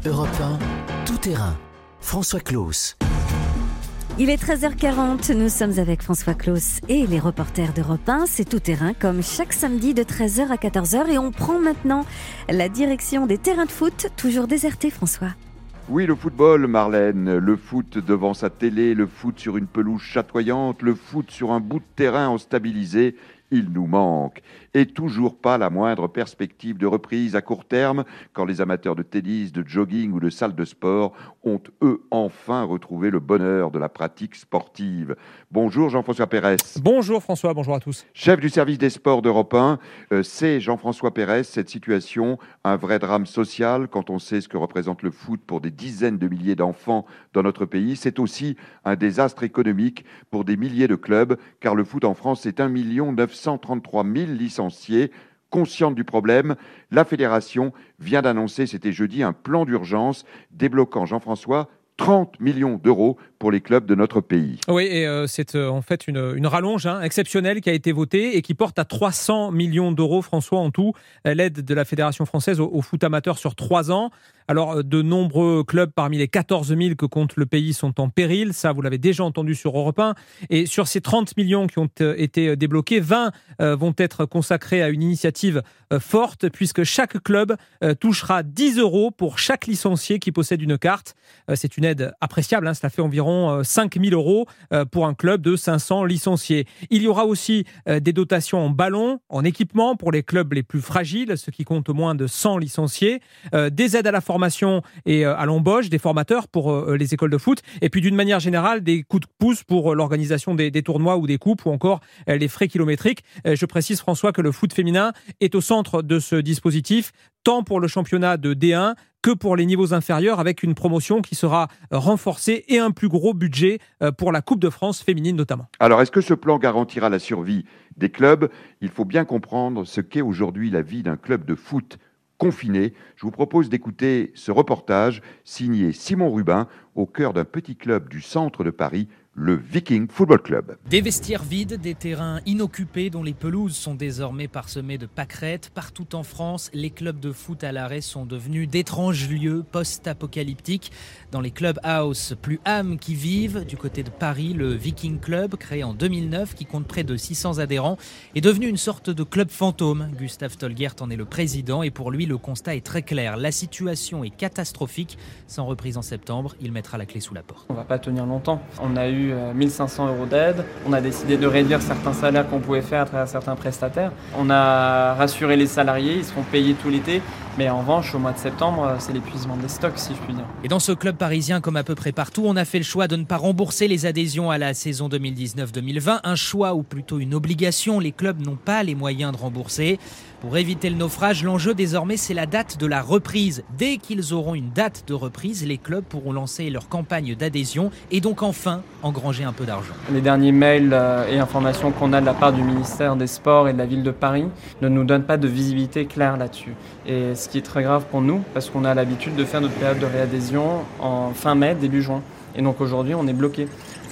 Speaker 2: Europe 1, tout terrain. François Claus.
Speaker 1: Il est 13h40, nous sommes avec François Claus et les reporters d'Europe 1. C'est tout terrain comme chaque samedi de 13h à 14h et on prend maintenant la direction des terrains de foot, toujours désertés François.
Speaker 3: Oui, le football, Marlène, le foot devant sa télé, le foot sur une pelouse chatoyante, le foot sur un bout de terrain en stabilisé, il nous manque. Et toujours pas la moindre perspective de reprise à court terme quand les amateurs de tennis, de jogging ou de salle de sport ont, eux, enfin retrouvé le bonheur de la pratique sportive. Bonjour Jean-François Pérez.
Speaker 19: Bonjour François, bonjour à tous.
Speaker 3: Chef du service des sports d'Europe 1, euh, c'est Jean-François Pérez, cette situation, un vrai drame social quand on sait ce que représente le foot pour des dizaines de milliers d'enfants dans notre pays. C'est aussi un désastre économique pour des milliers de clubs, car le foot en France, c'est 1 933 000 Consciente du problème, la fédération vient d'annoncer, c'était jeudi, un plan d'urgence débloquant, Jean-François, 30 millions d'euros pour les clubs de notre pays.
Speaker 19: Oui, euh, c'est euh, en fait une, rallonge hein, exceptionnelle qui a été votée et qui porte à 300 millions d'euros, François, en tout, l'aide de la Fédération française au, foot amateur sur trois ans. Alors, de nombreux clubs parmi les 14 000 que compte le pays sont en péril. Ça, vous l'avez déjà entendu sur Europe 1. Et sur ces 30 millions qui ont été débloqués, 20 vont être consacrés à une initiative forte, puisque chaque club touchera 10 euros pour chaque licencié qui possède une carte. C'est une aide appréciable. Hein, cela fait environ 5 000 euros pour un club de 500 licenciés. Il y aura aussi des dotations en ballon, en équipement pour les clubs les plus fragiles, ceux qui comptent moins de 100 licenciés, des aides à la formation et euh, à l'embauche des formateurs pour euh, les écoles de foot, et puis d'une manière générale des coups de pouce pour euh, l'organisation des, tournois ou des coupes ou encore les frais kilométriques. Je précise François que le foot féminin est au centre de ce dispositif, tant pour le championnat de D1 que pour les niveaux inférieurs avec une promotion qui sera renforcée et un plus gros budget pour la Coupe de France féminine notamment.
Speaker 3: Alors est-ce que ce plan garantira la survie des clubs? Il faut bien comprendre ce qu'est aujourd'hui la vie d'un club de foot confinés. Je vous propose d'écouter ce reportage signé Simon Rubin au cœur d'un petit club du centre de Paris, le Viking Football Club.
Speaker 20: Des vestiaires vides, des terrains inoccupés dont les pelouses sont désormais parsemées de pâquerettes. Partout en France, les clubs de foot à l'arrêt sont devenus d'étranges lieux post-apocalyptiques. Dans les clubs house plus âmes qui vivent, du côté de Paris, le Viking Club, créé en 2009, qui compte près de 600 adhérents, est devenu une sorte de club fantôme. Gustave Tolgert en est le président et pour lui, le constat est très clair. La situation est catastrophique. Sans reprise en septembre, il mettra la clé sous la porte.
Speaker 21: On va pas tenir longtemps. On a eu 1500 euh, euros d'aide. On a décidé de réduire certains salaires qu'on pouvait faire à travers certains prestataires. On a rassuré les salariés, ils seront payés tout l'été. Mais en revanche, au mois de septembre, euh, c'est l'épuisement des stocks, si je puis dire.
Speaker 20: Et dans ce club parisien, comme à peu près partout, on a fait le choix de ne pas rembourser les adhésions à la saison 2019-2020. Un choix ou plutôt une obligation. Les clubs n'ont pas les moyens de rembourser. Pour éviter le naufrage, l'enjeu désormais c'est la date de la reprise. Dès qu'ils auront une date de reprise, les clubs pourront lancer leur campagne d'adhésion et donc enfin engranger un peu d'argent.
Speaker 21: Les derniers mails euh, et informations qu'on a de la part du ministère des Sports et de la ville de Paris ne nous donnent pas de visibilité claire là-dessus. Et ce qui est très grave pour nous parce qu'on a l'habitude de faire notre période de réadhésion en fin mai, début juin. Et donc aujourd'hui on est bloqué.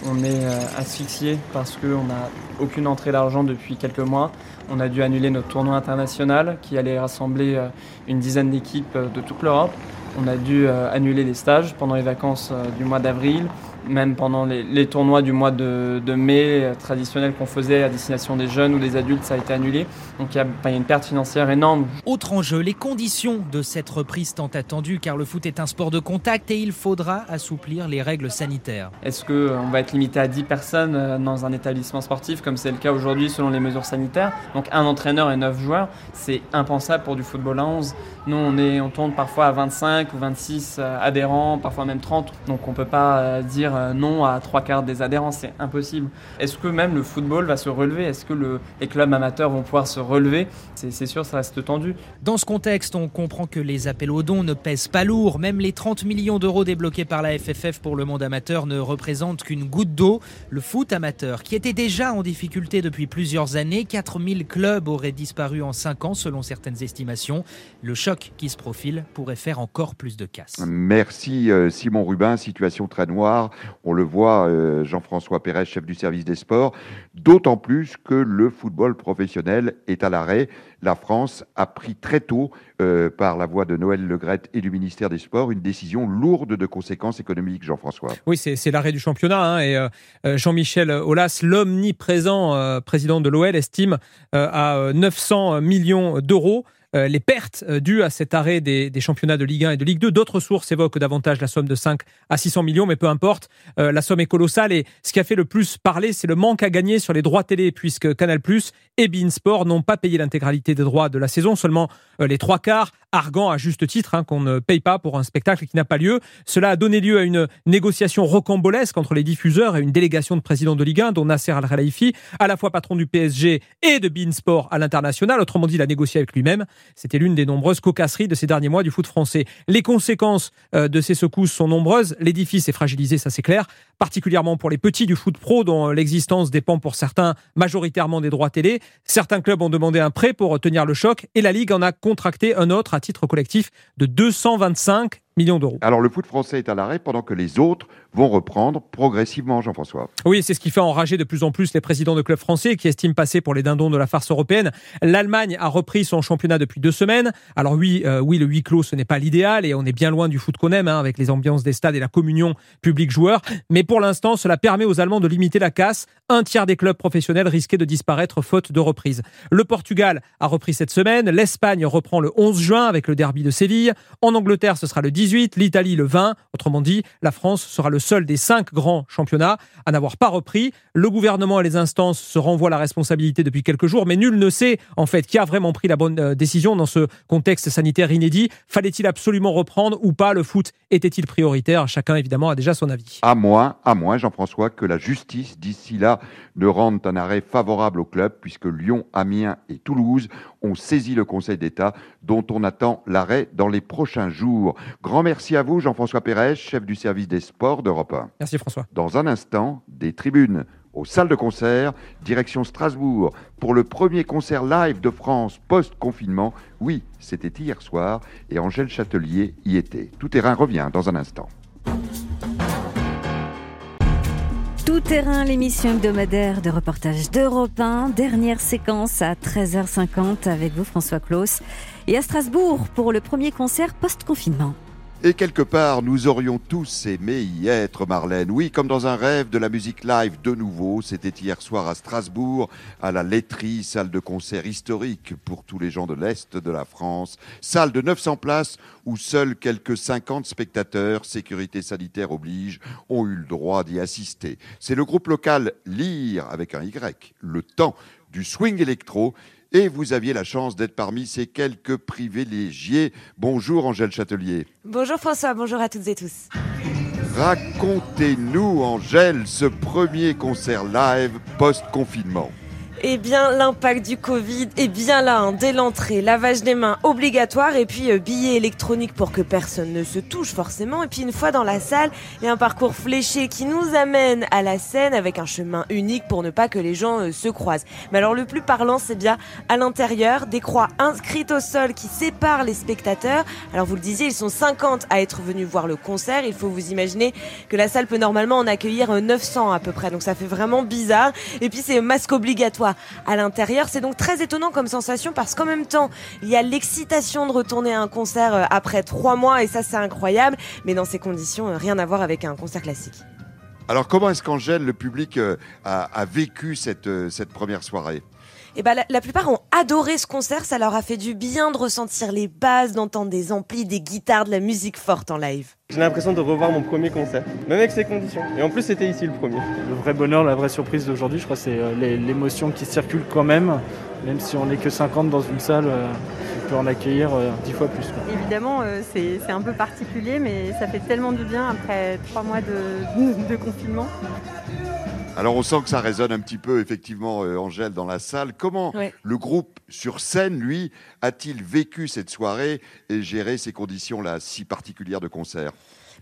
Speaker 21: On est euh, asphyxié parce qu'on n'a aucune entrée d'argent depuis quelques mois. On a dû annuler notre tournoi international qui allait rassembler euh, une dizaine d'équipes euh, de toute l'Europe. On a dû annuler les stages pendant les vacances du mois d'avril même pendant les, tournois du mois de, mai euh, traditionnels qu'on faisait à destination des jeunes ou des adultes, ça a été annulé. Donc il y, a, une perte financière énorme.
Speaker 20: Autre enjeu, les conditions de cette reprise tant attendue, car le foot est un sport de contact et il faudra assouplir les règles sanitaires.
Speaker 21: Est-ce qu'on euh, va être limité à 10 personnes euh, dans un établissement sportif, comme c'est le cas aujourd'hui selon les mesures sanitaires? Donc un entraîneur et 9 joueurs, c'est impensable pour du football à 11. Nous, on, est, on tourne parfois à 25 ou 26 adhérents, parfois même 30. Donc on ne peut pas dire euh, non à trois quarts des adhérents, c'est impossible. Est-ce que même le football va se relever? Est-ce que le, les clubs amateurs vont pouvoir se relever C'est sûr, ça reste tendu.
Speaker 20: Dans ce contexte, on comprend que les appels aux dons ne pèsent pas lourd. Même les 30 millions d'euros débloqués par la FFF pour le monde amateur ne représentent qu'une goutte d'eau. Le foot amateur, qui était déjà en difficulté depuis plusieurs années, 4000 clubs auraient disparu en 5 ans selon certaines estimations. Le choc qui se profile pourrait faire encore plus de casse.
Speaker 3: Merci euh, Simon Rubin, situation très noire. On le voit, euh, Jean-François Pérez, chef du service des sports, d'autant plus que le football professionnel est à l'arrêt. La France a pris très tôt, euh, par la voix de Noël Legrette et du ministère des Sports, une décision lourde de conséquences économiques, Jean-François.
Speaker 19: Oui, c'est l'arrêt du championnat. Hein, et euh, Jean-Michel Aulas, l'omniprésent président de l'OL, estime à 900 millions d'euros euh, les pertes euh, dues à cet arrêt des, championnats de Ligue 1 et de Ligue 2. D'autres sources évoquent davantage la somme de 5 à 600 millions, mais peu importe, euh, la somme est colossale et ce qui a fait le plus parler, c'est le manque à gagner sur les droits télé, puisque Canal et Beansport n'ont pas payé l'intégralité des droits de la saison, seulement les trois quarts, arguant à juste titre hein, qu'on ne paye pas pour un spectacle qui n'a pas lieu. Cela a donné lieu à une négociation rocambolesque entre les diffuseurs et une délégation de présidents de Ligue 1, dont Nasser Al-Khelaifi, à la fois patron du PSG et de Beansport à l'international, autrement dit, il a négocié avec lui-même. C'était l'une des nombreuses cocasseries de ces derniers mois du foot français. Les conséquences euh, de ces secousses sont nombreuses. L'édifice est fragilisé, ça c'est clair, particulièrement pour les petits du foot pro dont l'existence dépend pour certains majoritairement des droits télé. Certains clubs ont demandé un prêt pour tenir le choc et la Ligue en a contracté un autre à titre collectif de 225 millions d'euros.
Speaker 3: Alors le foot français est à l'arrêt pendant que les autres vont reprendre progressivement, Jean-François.
Speaker 19: Oui, c'est ce qui fait enrager de plus en plus les présidents de clubs français qui estiment passer pour les dindons de la farce européenne. L'Allemagne a repris son championnat depuis deux semaines. Alors oui, euh, oui, le huis clos, ce n'est pas l'idéal et on est bien loin du foot qu'on aime, hein, avec les ambiances des stades et la communion public-joueur. Mais pour l'instant, cela permet aux Allemands de limiter la casse. Un tiers des clubs professionnels risquaient de disparaître faute de reprise. Le Portugal a repris cette semaine. L'Espagne reprend le 11 juin avec le derby de Séville. En Angleterre, ce sera le 18, l'Italie le 20. Autrement dit, la France sera le seul des cinq grands championnats à n'avoir pas repris. Le gouvernement et les instances se renvoient la responsabilité depuis quelques jours, mais nul ne sait en fait qui a vraiment pris la bonne euh, décision dans ce contexte sanitaire inédit. Fallait-il absolument reprendre ou pas? Le foot était-il prioritaire? Chacun évidemment a déjà son avis.
Speaker 3: À moins, à moins, Jean-François, que la justice d'ici là ne rende un arrêt favorable au club, puisque Lyon, Amiens et Toulouse ont saisi le Conseil d'État, dont on attend l'arrêt dans les prochains jours. Grand merci à vous, Jean-François Pérez, chef du service des sports d'Europe 1.
Speaker 19: Merci François.
Speaker 3: Dans un instant, des tribunes aux salles de concert, direction Strasbourg, pour le premier concert live de France post-confinement. Oui, c'était hier soir, et Angèle Châtelier y était. Tout terrain revient dans un instant.
Speaker 1: Tout terrain, l'émission hebdomadaire de reportage d'Europe 1. Dernière séquence à 13h50 avec vous, François Claus. Et à Strasbourg pour le premier concert post-confinement.
Speaker 3: Et quelque part, nous aurions tous aimé y être, Marlène. Oui, comme dans un rêve de la musique live de nouveau. C'était hier soir à Strasbourg, à la laiterie, salle de concert historique pour tous les gens de l'Est de la France. Salle de 900 places où seuls quelques 50 spectateurs, sécurité sanitaire oblige, ont eu le droit d'y assister. C'est le groupe local Lire, avec un Y, le temps du swing électro et vous aviez la chance d'être parmi ces quelques privilégiés. Bonjour Angèle Châtelier.
Speaker 22: Bonjour François, bonjour à toutes et tous.
Speaker 3: Racontez-nous Angèle ce premier concert live post-confinement.
Speaker 22: Eh bien, l'impact du Covid est bien là, hein. dès l'entrée, lavage des mains obligatoire et puis euh, billets électroniques pour que personne ne se touche forcément. Et puis une fois dans la salle, il y a un parcours fléché qui nous amène à la scène avec un chemin unique pour ne pas que les gens euh, se croisent. Mais alors le plus parlant, c'est bien à l'intérieur, des croix inscrites au sol qui séparent les spectateurs. Alors vous le disiez, ils sont 50 à être venus voir le concert. Il faut vous imaginer que la salle peut normalement en accueillir 900 euh, à peu près. Donc ça fait vraiment bizarre. Et puis c'est masque obligatoire à l'intérieur. C'est donc très étonnant comme sensation parce qu'en même temps, il y a l'excitation de retourner à un concert euh, après trois mois et ça c'est incroyable. Mais dans ces conditions, euh, rien à voir avec un concert classique.
Speaker 3: Alors comment est-ce qu'Angèle, le public, euh, a, vécu cette, cette première soirée?
Speaker 22: Et eh ben, la, plupart ont adoré ce concert, ça leur a fait du bien de ressentir les bases, d'entendre des amplis, des guitares, de la musique forte en live.
Speaker 23: J'ai l'impression de revoir mon premier concert, même avec ces conditions. Et en plus, c'était ici le premier.
Speaker 24: Le vrai bonheur, la vraie surprise d'aujourd'hui, je crois, c'est euh, l'émotion qui circule quand même. Même si on n'est que 50 dans une salle, euh, on peut en accueillir 10 euh, fois plus.
Speaker 25: Évidemment, c'est un peu particulier, mais ça fait tellement du bien après trois mois de, de confinement.
Speaker 3: Alors on sent que ça résonne un petit peu effectivement, euh, Angèle, dans la salle. Comment le groupe sur scène, lui, a-t-il vécu cette soirée et géré ces conditions-là si particulières de concert?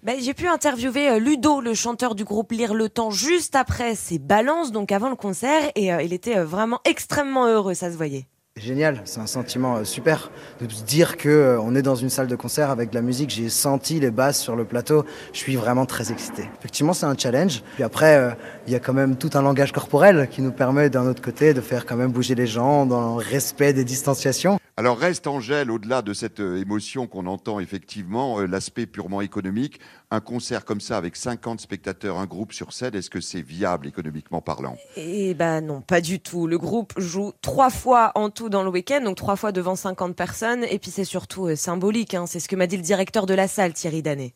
Speaker 22: Ben, j'ai pu interviewer euh, Ludo, le chanteur du groupe Lire le Temps, juste après ses balances, donc avant le concert, et euh, il était vraiment extrêmement heureux, ça se voyait.
Speaker 26: Génial, c'est un sentiment euh, super de se dire que euh, on est dans une salle de concert avec de la musique. J'ai senti les basses sur le plateau. Je suis vraiment très excité. Effectivement, c'est un challenge. Puis après, euh, il y a quand même tout un langage corporel qui nous permet d'un autre côté de faire quand même bouger les gens dans le respect des distanciations.
Speaker 3: Alors reste Angèle, au-delà de cette euh, émotion qu'on entend effectivement, euh, l'aspect purement économique. Un concert comme ça avec 50 spectateurs, un groupe sur scène, est-ce que c'est viable économiquement parlant?
Speaker 22: Eh ben non, pas du tout. Le groupe joue trois fois en tout dans le week-end, donc trois fois devant 50 personnes, et puis c'est surtout euh, symbolique. hein. C'est ce que m'a dit le directeur de la salle, Thierry Danet.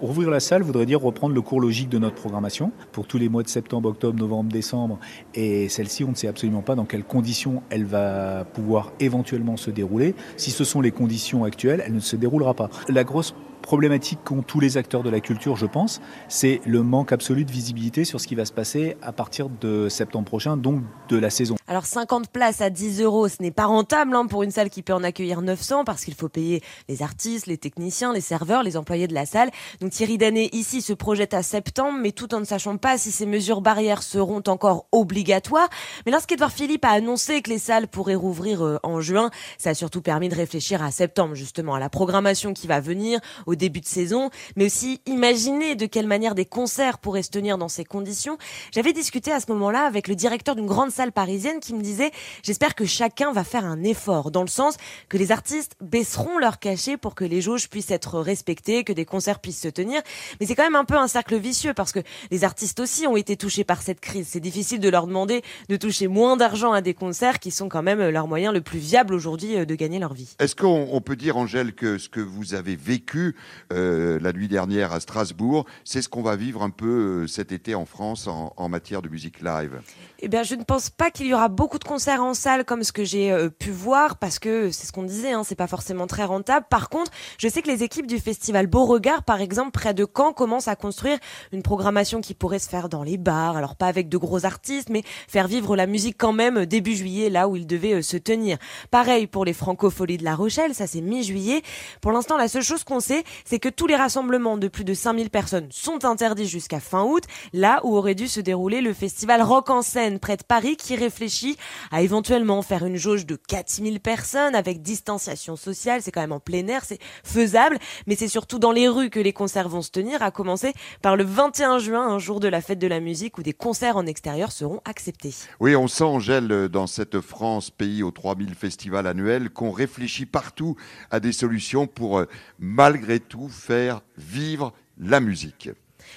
Speaker 27: Rouvrir la salle voudrait dire reprendre le cours logique de notre programmation pour tous les mois de septembre, octobre, novembre, décembre. Et celle-ci, on ne sait absolument pas dans quelles conditions elle va pouvoir éventuellement se dérouler. Si ce sont les conditions actuelles, elle ne se déroulera pas. La grosse problématique qu'ont tous les acteurs de la culture, je pense, c'est le manque absolu de visibilité sur ce qui va se passer à partir de septembre prochain, donc de la saison.
Speaker 22: Alors 50 places à 10 euros, ce n'est pas rentable hein, pour une salle qui peut en accueillir 900 parce qu'il faut payer les artistes, les techniciens, les serveurs, les employés de la salle. Donc Thierry Danet ici se projette à septembre, mais tout en ne sachant pas si ces mesures barrières seront encore obligatoires. Mais lorsqu'Edouard Philippe a annoncé que les salles pourraient rouvrir euh, en juin, ça a surtout permis de réfléchir à septembre justement, à la programmation qui va venir, au début de saison, mais aussi imaginer de quelle manière des concerts pourraient se tenir dans ces conditions. J'avais discuté à ce moment-là avec le directeur d'une grande salle parisienne qui me disait j'espère que chacun va faire un effort dans le sens que les artistes baisseront leur cachet pour que les jauges puissent être respectées, que des concerts puissent se tenir. Mais c'est quand même un peu un cercle vicieux parce que les artistes aussi ont été touchés par cette crise. C'est difficile de leur demander de toucher moins d'argent à des concerts qui sont quand même leur moyen le plus viable aujourd'hui euh, de gagner leur vie.
Speaker 3: Est-ce qu'on on peut dire, Angèle, que ce que vous avez vécu euh, la nuit dernière à Strasbourg, c'est ce qu'on va vivre un peu euh, cet été en France en, matière de musique live
Speaker 22: Eh bien, je ne pense pas qu'il y aura beaucoup de concerts en salle comme ce que j'ai euh, pu voir parce que c'est ce qu'on disait, hein, c'est pas forcément très rentable. Par contre, je sais que les équipes du festival Beauregard, par exemple, près de Caen, commencent à construire une programmation qui pourrait se faire dans les bars. Alors pas avec de gros artistes, mais faire vivre la musique quand même début juillet, là où il devait se tenir. Pareil pour les Francopholies de La Rochelle, ça c'est mi-juillet. Pour l'instant, la seule chose qu'on sait, c'est que tous les rassemblements de plus de 5000 personnes sont interdits jusqu'à fin août, là où aurait dû se dérouler le festival Rock en scène près de Paris qui réfléchit à éventuellement faire une jauge de 4000 personnes avec distanciation sociale. C'est quand même en plein air, c'est faisable, mais c'est surtout dans les rues que les concerts vont se tenir, à commencer par le 21 juin, un jour de la fête de la musique où des concerts en extérieur seront acceptés.
Speaker 3: Oui, on sent, Angèle, dans cette France, pays aux 3000 festivals annuels, qu'on réfléchit partout à des solutions pour, euh, malgré tout, faire vivre la musique.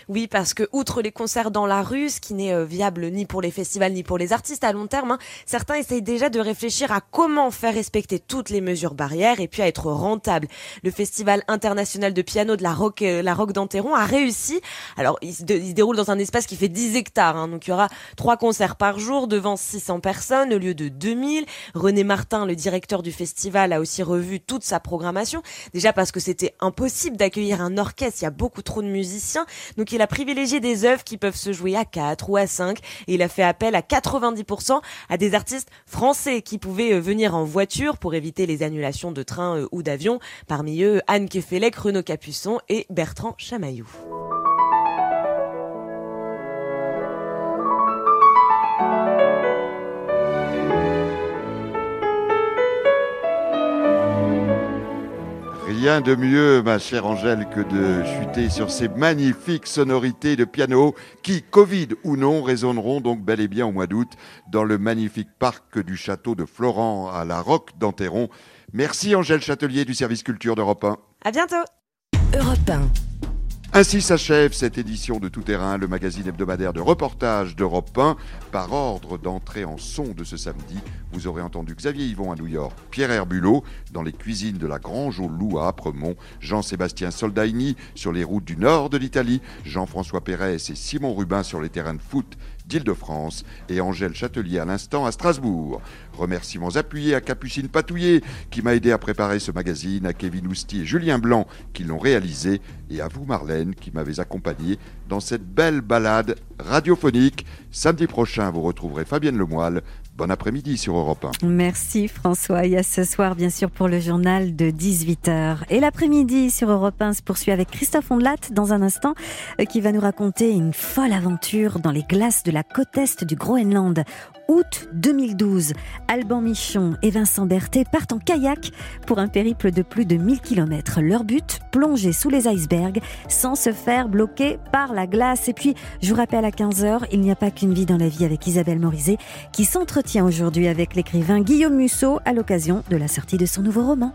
Speaker 22: Oui, parce que outre les concerts dans la rue, ce qui n'est euh, viable ni pour les festivals ni pour les artistes à long terme, hein, certains essayent déjà de réfléchir à comment faire respecter toutes les mesures barrières et puis à être rentable. Le Festival international de piano de la Roque, euh, la Roque d'Enterron a réussi. Alors, il se, déroule dans un espace qui fait 10 hectares, hein, donc il y aura trois concerts par jour devant 600 personnes au lieu de 2000. René Martin, le directeur du festival, a aussi revu toute sa programmation. Déjà parce que c'était impossible d'accueillir un orchestre, il y a beaucoup trop de musiciens. Il a privilégié des œuvres qui peuvent se jouer à 4 ou à 5 et il a fait appel à 90% à des artistes français qui pouvaient euh, venir en voiture pour éviter les annulations de trains euh, ou d'avions. Parmi eux, Anne Kefelec, Renaud Capuçon et Bertrand Chamaillou.
Speaker 3: Rien de mieux, ma chère Angèle, que de chuter sur ces magnifiques sonorités de piano qui, Covid ou non, résonneront donc bel et bien au mois d'août dans le magnifique parc du château de Florent à la Roque d'Enterron. Merci Angèle Châtelier du service culture d'Europe 1.
Speaker 22: À bientôt.
Speaker 1: Europe 1.
Speaker 3: Ainsi s'achève cette édition de Tout Terrain, le magazine hebdomadaire de reportage d'Europe 1. Par ordre d'entrée en son de ce samedi, vous aurez entendu Xavier Yvon à New York, Pierre Herbulot dans les cuisines de la Grange au Loup à Apremont, Jean-Sébastien Soldaini sur les routes du nord de l'Italie, Jean-François Pérez et Simon Rubin sur les terrains de foot d'Île-de-France et Angèle Châtelier à l'instant à Strasbourg. Remerciements appuyés à Capucine Patouillet qui m'a aidé à préparer ce magazine, à Kevin Ousti et Julien Blanc qui l'ont réalisé et à vous Marlène qui m'avez accompagné dans cette belle balade radiophonique. Samedi prochain, vous retrouverez Fabienne Lemoyle. Bon après-midi sur Europe 1.
Speaker 1: Merci François. Et à ce soir, bien sûr, pour le journal de 18h. Et l'après-midi sur Europe 1 se poursuit avec Christophe Ondelat dans un instant, euh, qui va nous raconter une folle aventure dans les glaces de la côte est du Groenland. Août 2012. Alban Michon et Vincent Berthet partent en kayak pour un périple de plus de 1000 km. Leur but, plonger sous les icebergs sans se faire bloquer par la glace. Et puis, je vous rappelle à 15h, il n'y a pas qu'une vie dans la vie avec Isabelle Morizet qui s'entretient aujourd'hui avec l'écrivain Guillaume Musso à l'occasion de la sortie de son nouveau roman.